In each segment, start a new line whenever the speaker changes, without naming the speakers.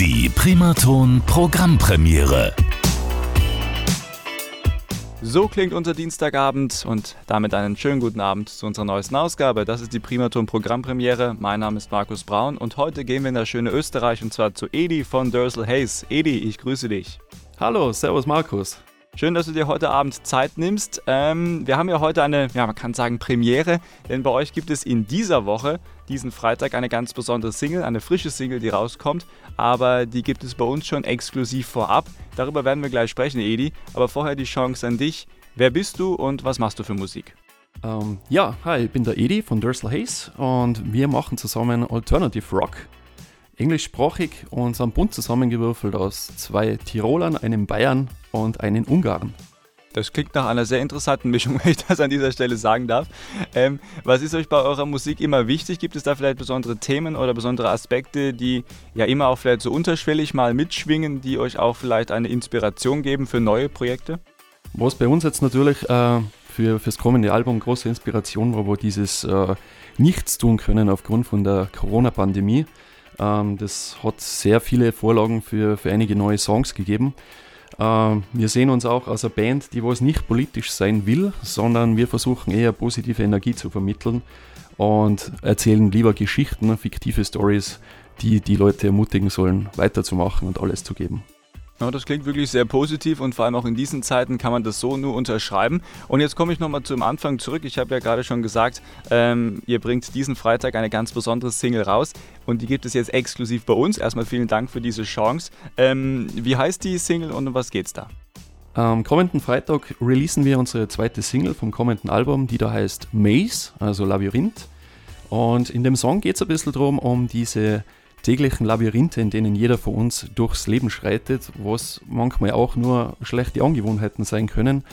Die Primaton Programmpremiere.
So klingt unser Dienstagabend und damit einen schönen guten Abend zu unserer neuesten Ausgabe. Das ist die Primaton Programmpremiere. Mein Name ist Markus Braun und heute gehen wir in das schöne Österreich und zwar zu Edi von Dursel Hayes. Edi, ich grüße dich.
Hallo, servus Markus.
Schön, dass du dir heute Abend Zeit nimmst. Ähm, wir haben ja heute eine, ja, man kann sagen Premiere, denn bei euch gibt es in dieser Woche, diesen Freitag, eine ganz besondere Single, eine frische Single, die rauskommt, aber die gibt es bei uns schon exklusiv vorab. Darüber werden wir gleich sprechen, Edi, aber vorher die Chance an dich. Wer bist du und was machst du für Musik?
Ähm, ja, hi, ich bin der Edi von Dursel Hayes und wir machen zusammen Alternative Rock englischsprachig und sind bunt zusammengewürfelt aus zwei Tirolern, einem Bayern und einem Ungarn.
Das klingt nach einer sehr interessanten Mischung, wenn ich das an dieser Stelle sagen darf. Ähm, was ist euch bei eurer Musik immer wichtig? Gibt es da vielleicht besondere Themen oder besondere Aspekte, die ja immer auch vielleicht so unterschwellig mal mitschwingen, die euch auch vielleicht eine Inspiration geben für neue Projekte?
Was bei uns jetzt natürlich äh, für das kommende Album große Inspiration war, war dieses äh, Nichts tun können aufgrund von der Corona-Pandemie. Ähm, das hat sehr viele Vorlagen für, für einige neue Songs gegeben. Ähm, wir sehen uns auch als eine Band, die was nicht politisch sein will, sondern wir versuchen eher positive Energie zu vermitteln und erzählen lieber Geschichten, fiktive Stories, die die Leute ermutigen sollen, weiterzumachen und alles zu geben.
Ja, das klingt wirklich sehr positiv und vor allem auch in diesen Zeiten kann man das so nur unterschreiben. Und jetzt komme ich nochmal zum Anfang zurück. Ich habe ja gerade schon gesagt, ähm, ihr bringt diesen Freitag eine ganz besondere Single raus und die gibt es jetzt exklusiv bei uns. Erstmal vielen Dank für diese Chance. Ähm, wie heißt die Single und um was geht's da?
Am kommenden Freitag releasen wir unsere zweite Single vom kommenden Album, die da heißt Maze, also Labyrinth. Und in dem Song geht es ein bisschen darum, um diese täglichen Labyrinthe, in denen jeder von uns durchs Leben schreitet, was manchmal auch nur schlechte Angewohnheiten sein können.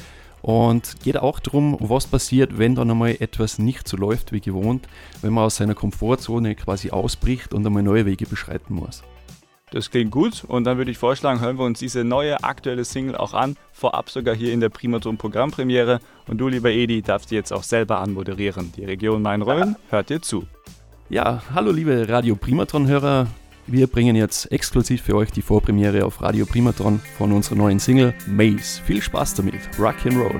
Und geht auch darum, was passiert, wenn dann einmal etwas nicht so läuft wie gewohnt, wenn man aus seiner Komfortzone quasi ausbricht und einmal neue Wege beschreiten muss.
Das klingt gut und dann würde ich vorschlagen, hören wir uns diese neue aktuelle Single auch an, vorab sogar hier in der Primaton Programmpremiere. Und du, lieber Edi, darfst die jetzt auch selber anmoderieren. Die Region Main-Rhön hört dir zu.
Ja, hallo liebe Radio Primatron-Hörer. Wir bringen jetzt exklusiv für euch die Vorpremiere auf Radio Primatron von unserer neuen Single Maze. Viel Spaß damit. Rock and Roll.